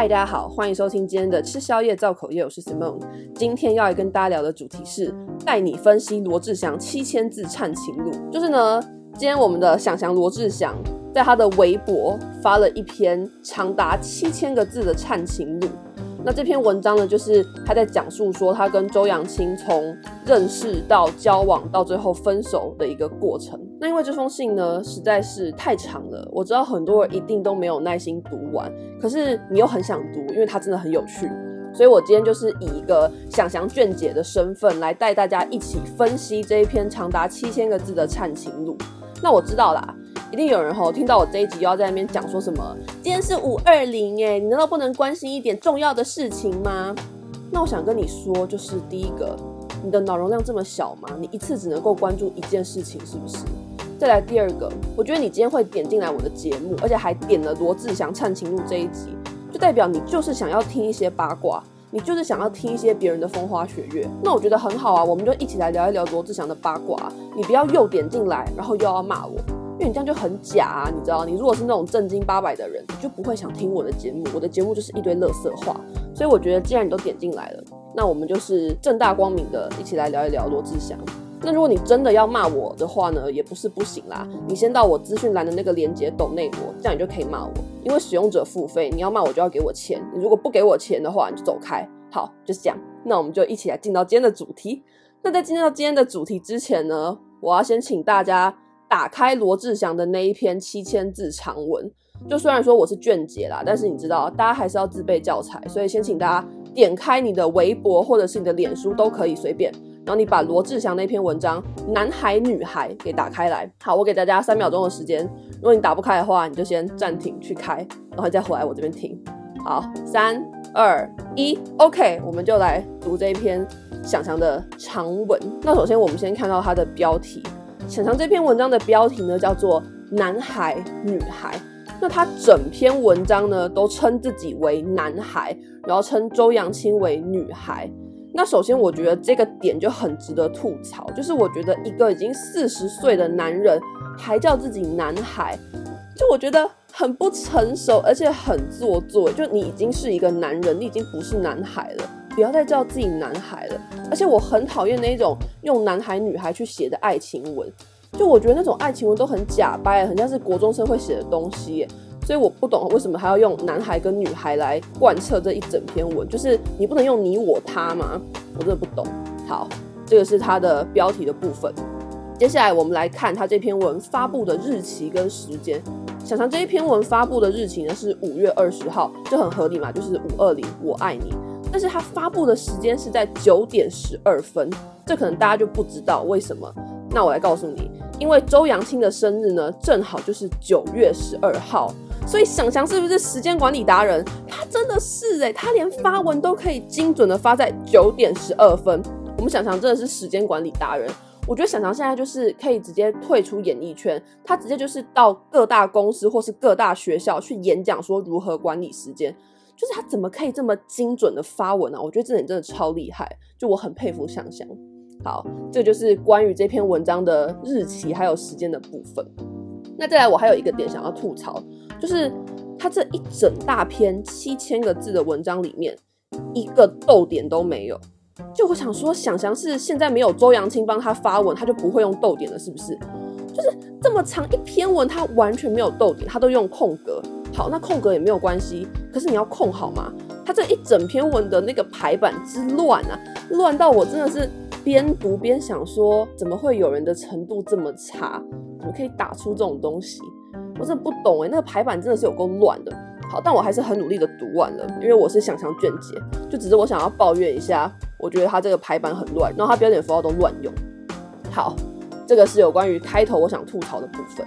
嗨，大家好，欢迎收听今天的吃宵夜造口业，我是 Simone。今天要来跟大家聊的主题是带你分析罗志祥七千字忏情录。就是呢，今天我们的想祥罗志祥在他的微博发了一篇长达七千个字的忏情录。那这篇文章呢，就是他在讲述说他跟周扬青从认识到交往到最后分手的一个过程。那因为这封信呢实在是太长了，我知道很多人一定都没有耐心读完，可是你又很想读，因为它真的很有趣。所以我今天就是以一个祥祥卷姐的身份来带大家一起分析这一篇长达七千个字的忏情录。那我知道啦。一定有人吼听到我这一集又要在那边讲说什么？今天是五二零哎，你难道不能关心一点重要的事情吗？那我想跟你说，就是第一个，你的脑容量这么小吗？你一次只能够关注一件事情，是不是？再来第二个，我觉得你今天会点进来我的节目，而且还点了罗志祥唱情录这一集，就代表你就是想要听一些八卦，你就是想要听一些别人的风花雪月。那我觉得很好啊，我们就一起来聊一聊罗志祥的八卦。你不要又点进来，然后又要骂我。因为你这样就很假啊，你知道？你如果是那种正经八百的人，你就不会想听我的节目。我的节目就是一堆垃圾话，所以我觉得既然你都点进来了，那我们就是正大光明的一起来聊一聊罗志祥。那如果你真的要骂我的话呢，也不是不行啦。你先到我资讯栏的那个连接抖内我，这样你就可以骂我。因为使用者付费，你要骂我就要给我钱。你如果不给我钱的话，你就走开。好，就是这样。那我们就一起来进到今天的主题。那在进到今天的主题之前呢，我要先请大家。打开罗志祥的那一篇七千字长文，就虽然说我是卷姐啦，但是你知道，大家还是要自备教材，所以先请大家点开你的微博或者是你的脸书都可以随便，然后你把罗志祥那篇文章《男孩女孩》给打开来。好，我给大家三秒钟的时间，如果你打不开的话，你就先暂停去开，然后再回来我这边听。好，三二一，OK，我们就来读这一篇想象的长文。那首先我们先看到它的标题。祥祥这篇文章的标题呢，叫做《男孩女孩》。那他整篇文章呢，都称自己为男孩，然后称周扬青为女孩。那首先，我觉得这个点就很值得吐槽，就是我觉得一个已经四十岁的男人还叫自己男孩，就我觉得很不成熟，而且很做作。就你已经是一个男人，你已经不是男孩了。不要再叫自己男孩了，而且我很讨厌那一种用男孩女孩去写的爱情文，就我觉得那种爱情文都很假掰，很像是国中生会写的东西，所以我不懂为什么还要用男孩跟女孩来贯彻这一整篇文，就是你不能用你我他吗？我真的不懂。好，这个是它的标题的部分，接下来我们来看它这篇文发布的日期跟时间。祥祥这一篇文发布的日期呢是五月二十号，就很合理嘛，就是五二零，我爱你。但是它发布的时间是在九点十二分，这可能大家就不知道为什么。那我来告诉你，因为周扬青的生日呢，正好就是九月十二号，所以想想是不是时间管理达人？他真的是诶、他连发文都可以精准的发在九点十二分。我们想想真的是时间管理达人。我觉得祥祥现在就是可以直接退出演艺圈，他直接就是到各大公司或是各大学校去演讲，说如何管理时间。就是他怎么可以这么精准的发文呢、啊？我觉得这点真的超厉害，就我很佩服想想。好，这就是关于这篇文章的日期还有时间的部分。那再来，我还有一个点想要吐槽，就是他这一整大篇七千个字的文章里面，一个逗点都没有。就我想说，想想是现在没有周扬青帮他发文，他就不会用逗点了，是不是？就是这么长一篇文，他完全没有逗点，他都用空格。好，那空格也没有关系，可是你要空好吗？他这一整篇文的那个排版之乱啊，乱到我真的是边读边想说，怎么会有人的程度这么差？怎么可以打出这种东西？我真的不懂哎，那个排版真的是有够乱的。好，但我还是很努力的读完了，因为我是祥祥卷姐，就只是我想要抱怨一下，我觉得他这个排版很乱，然后他标点符号都乱用。好，这个是有关于开头我想吐槽的部分。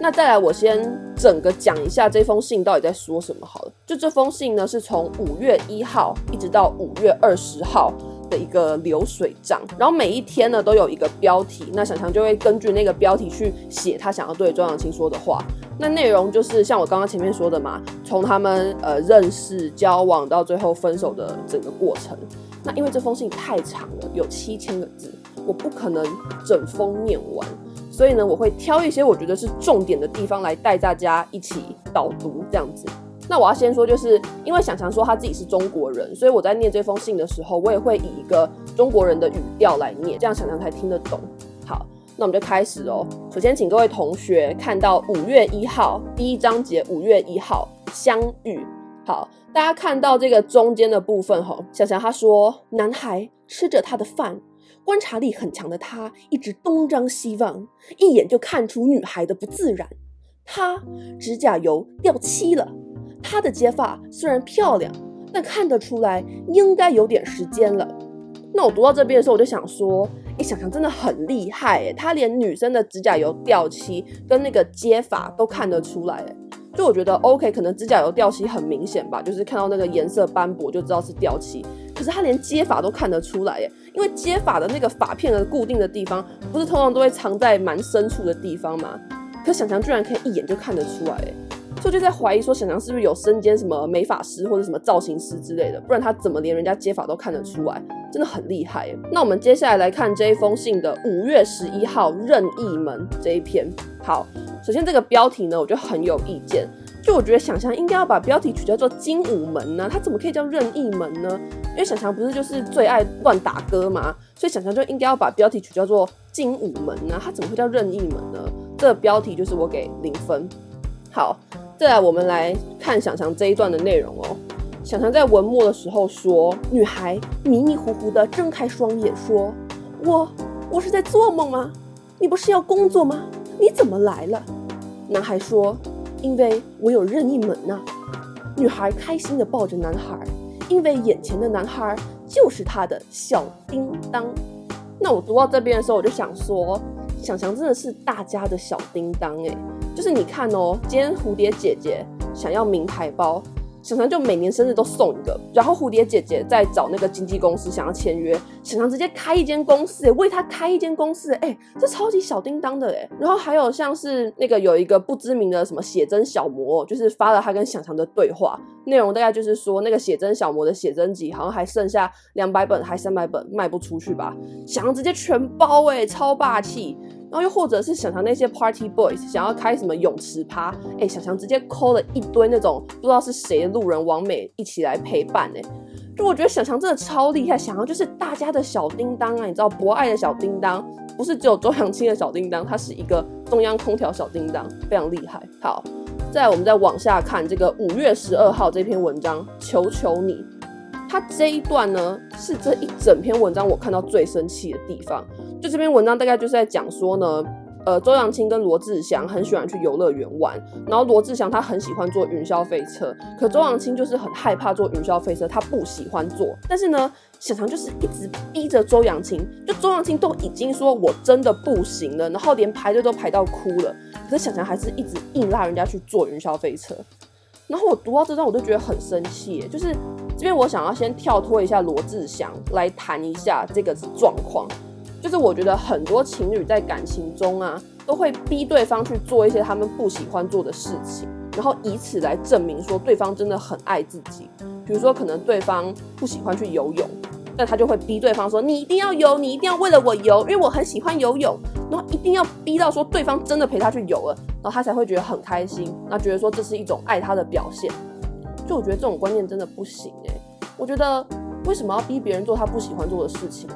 那再来，我先整个讲一下这封信到底在说什么好了。就这封信呢，是从五月一号一直到五月二十号的一个流水账，然后每一天呢都有一个标题，那小强就会根据那个标题去写他想要对周扬青说的话。那内容就是像我刚刚前面说的嘛，从他们呃认识、交往到最后分手的整个过程。那因为这封信太长了，有七千个字，我不可能整封念完。所以呢，我会挑一些我觉得是重点的地方来带大家一起导读，这样子。那我要先说，就是因为想想说他自己是中国人，所以我在念这封信的时候，我也会以一个中国人的语调来念，这样想想才听得懂。好，那我们就开始哦。首先，请各位同学看到五月一号第一章节，五月一号相遇。好，大家看到这个中间的部分吼，想想他说，男孩吃着他的饭，观察力很强的他一直东张西望，一眼就看出女孩的不自然。她指甲油掉漆了，她的接发虽然漂亮，但看得出来应该有点时间了。那我读到这边的时候，我就想说，哎，想想真的很厉害诶，她连女生的指甲油掉漆跟那个接发都看得出来诶。就我觉得 OK，可能指甲油掉漆很明显吧，就是看到那个颜色斑驳就知道是掉漆。可是他连接法都看得出来耶，因为接法的那个发片的固定的地方，不是通常都会藏在蛮深处的地方吗？可想强居然可以一眼就看得出来耶，所以就在怀疑说想强是不是有身兼什么美发师或者什么造型师之类的，不然他怎么连人家接法都看得出来？真的很厉害耶。那我们接下来来看这一封信的五月十一号任意门这一篇，好。首先，这个标题呢，我就很有意见。就我觉得，想翔应该要把标题取叫做“精武门”呢，他怎么可以叫任意门呢？因为想翔不是就是最爱乱打歌嘛，所以想翔就应该要把标题取叫做“精武门”呢，他怎么会叫任意门呢？这标题就是我给零分。好，再来我们来看想翔这一段的内容哦。想翔在文末的时候说：“女孩迷迷糊糊的睁开双眼，说：‘我我是在做梦吗？你不是要工作吗？你怎么来了？’”男孩说：“因为我有任意门呐。”女孩开心地抱着男孩，因为眼前的男孩就是她的小叮当。那我读到这边的时候，我就想说，想想真的是大家的小叮当诶，就是你看哦，今天蝴蝶姐姐想要名牌包。想翔就每年生日都送一个，然后蝴蝶姐姐在找那个经纪公司想要签约，想翔直接开一间公司，哎，为他开一间公司，哎，这超级小叮当的，哎，然后还有像是那个有一个不知名的什么写真小模，就是发了他跟想翔的对话，内容大概就是说那个写真小模的写真集好像还剩下两百本还三百本卖不出去吧，想翔直接全包，哎，超霸气。然后又或者是想翔那些 party boys 想要开什么泳池趴，哎，想翔直接 call 了一堆那种不知道是谁的路人王美一起来陪伴，哎，就我觉得想翔真的超厉害，想要就是大家的小叮当啊，你知道博爱的小叮当，不是只有周扬青的小叮当，他是一个中央空调小叮当，非常厉害。好，再来我们再往下看这个五月十二号这篇文章，求求你。他这一段呢，是这一整篇文章我看到最生气的地方。就这篇文章大概就是在讲说呢，呃，周扬青跟罗志祥很喜欢去游乐园玩，然后罗志祥他很喜欢坐云霄飞车，可周扬青就是很害怕坐云霄飞车，他不喜欢坐。但是呢，小强就是一直逼着周扬青，就周扬青都已经说我真的不行了，然后连排队都排到哭了，可是小强还是一直硬拉人家去坐云霄飞车。然后我读到这段，我就觉得很生气，就是。这边我想要先跳脱一下罗志祥来谈一下这个状况，就是我觉得很多情侣在感情中啊，都会逼对方去做一些他们不喜欢做的事情，然后以此来证明说对方真的很爱自己。比如说，可能对方不喜欢去游泳，但他就会逼对方说：“你一定要游，你一定要为了我游，因为我很喜欢游泳。”然后一定要逼到说对方真的陪他去游了，然后他才会觉得很开心，那觉得说这是一种爱他的表现。就我觉得这种观念真的不行欸，我觉得为什么要逼别人做他不喜欢做的事情呢？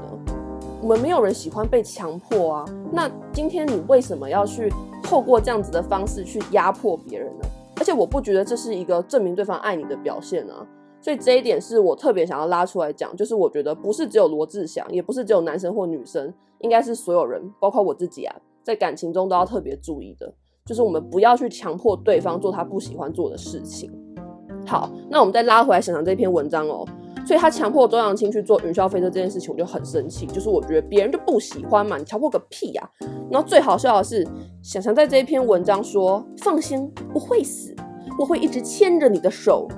我们没有人喜欢被强迫啊。那今天你为什么要去透过这样子的方式去压迫别人呢？而且我不觉得这是一个证明对方爱你的表现啊。所以这一点是我特别想要拉出来讲，就是我觉得不是只有罗志祥，也不是只有男生或女生，应该是所有人，包括我自己啊，在感情中都要特别注意的，就是我们不要去强迫对方做他不喜欢做的事情。好，那我们再拉回来想想这篇文章哦。所以他强迫周扬青去做云霄飞车这件事情，我就很生气。就是我觉得别人就不喜欢嘛，你强迫个屁呀！然后最好笑的是，想翔在这一篇文章说：“放心，我会死，我会一直牵着你的手。”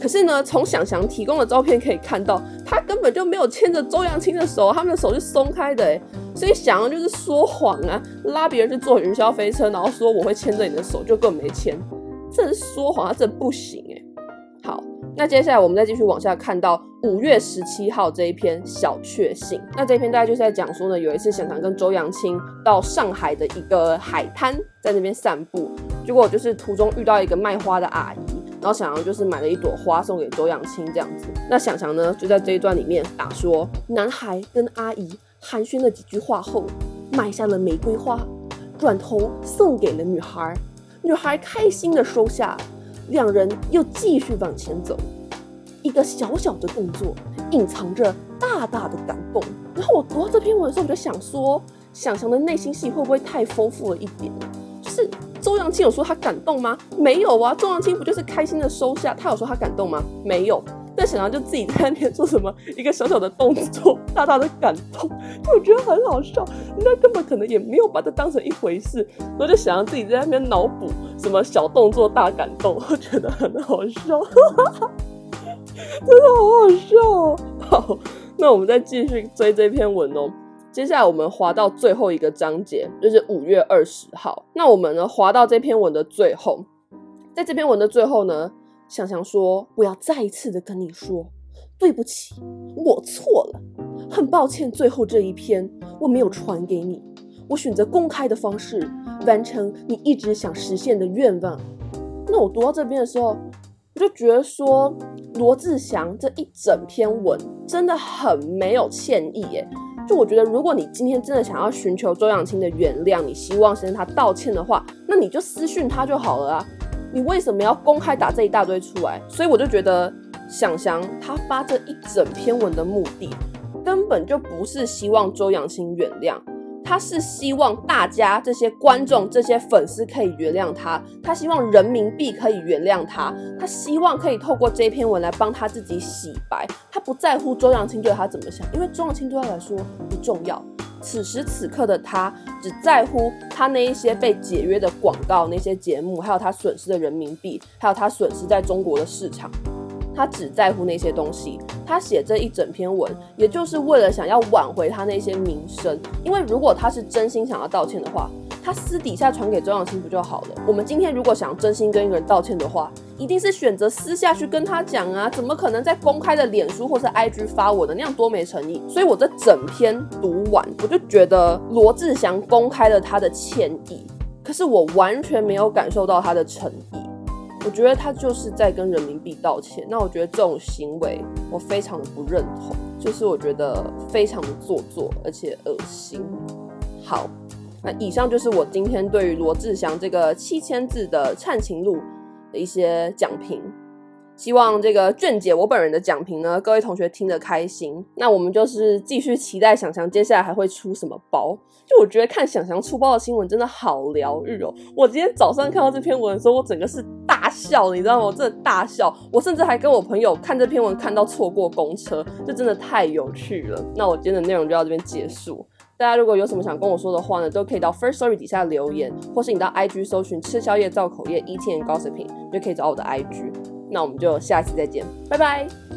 可是呢，从想翔提供的照片可以看到，他根本就没有牵着周扬青的手，他们的手是松开的。所以想翔就是说谎啊，拉别人去坐云霄飞车，然后说我会牵着你的手，就根本没牵，这是说谎，他真不行。那接下来我们再继续往下看到五月十七号这一篇小确幸。那这篇大概就是在讲说呢，有一次小强跟周扬青到上海的一个海滩，在那边散步，结果就是途中遇到一个卖花的阿姨，然后想阳就是买了一朵花送给周扬青这样子。那想阳呢就在这一段里面打说，男孩跟阿姨寒暄了几句话后，买下了玫瑰花，转头送给了女孩，女孩开心的收下，两人又继续往前走。一个小小的动作，隐藏着大大的感动。然后我读到这篇文的时候，我就想说，想象的内心戏会不会太丰富了一点？就是周扬青有说他感动吗？没有啊，周扬青不就是开心的收下？他有说他感动吗？没有。但想阳就自己在那边做什么一个小小的动作，大大的感动，就我觉得很好笑。人家根本可能也没有把这当成一回事，然后就想要自己在那边脑补什么小动作大感动，我觉得很好笑。真的好好笑哦！好，那我们再继续追这篇文哦。接下来我们滑到最后一个章节，就是五月二十号。那我们呢，滑到这篇文的最后，在这篇文的最后呢，想阳说：“我要再一次的跟你说，对不起，我错了，很抱歉，最后这一篇我没有传给你，我选择公开的方式完成你一直想实现的愿望。”那我读到这边的时候，我就觉得说。罗志祥这一整篇文真的很没有歉意耶，就我觉得，如果你今天真的想要寻求周扬青的原谅，你希望先他道歉的话，那你就私讯他就好了啊，你为什么要公开打这一大堆出来？所以我就觉得，想想他发这一整篇文的目的，根本就不是希望周扬青原谅。他是希望大家这些观众、这些粉丝可以原谅他，他希望人民币可以原谅他，他希望可以透过这篇文来帮他自己洗白。他不在乎周扬青对他怎么想，因为周扬青对他来说不重要。此时此刻的他只在乎他那一些被解约的广告、那些节目，还有他损失的人民币，还有他损失在中国的市场。他只在乎那些东西，他写这一整篇文，也就是为了想要挽回他那些名声。因为如果他是真心想要道歉的话，他私底下传给周扬青不就好了？我们今天如果想真心跟一个人道歉的话，一定是选择私下去跟他讲啊，怎么可能在公开的脸书或是 IG 发我的那样多没诚意？所以我这整篇读完，我就觉得罗志祥公开了他的歉意，可是我完全没有感受到他的诚意。我觉得他就是在跟人民币道歉，那我觉得这种行为我非常的不认同，就是我觉得非常的做作，而且恶心。好，那以上就是我今天对于罗志祥这个七千字的忏情录的一些讲评。希望这个卷姐我本人的讲评呢，各位同学听得开心。那我们就是继续期待想阳接下来还会出什么包。就我觉得看想阳出包的新闻真的好疗愈哦。我今天早上看到这篇文的时候，我整个是大笑，你知道吗？我真的大笑。我甚至还跟我朋友看这篇文，看到错过公车，这真的太有趣了。那我今天的内容就到这边结束。大家如果有什么想跟我说的话呢，都可以到 First Story 底下留言，或是你到 IG 搜寻吃宵夜造口业 ET and Gossiping，就可以找我的 IG。那我们就下期再见，拜拜。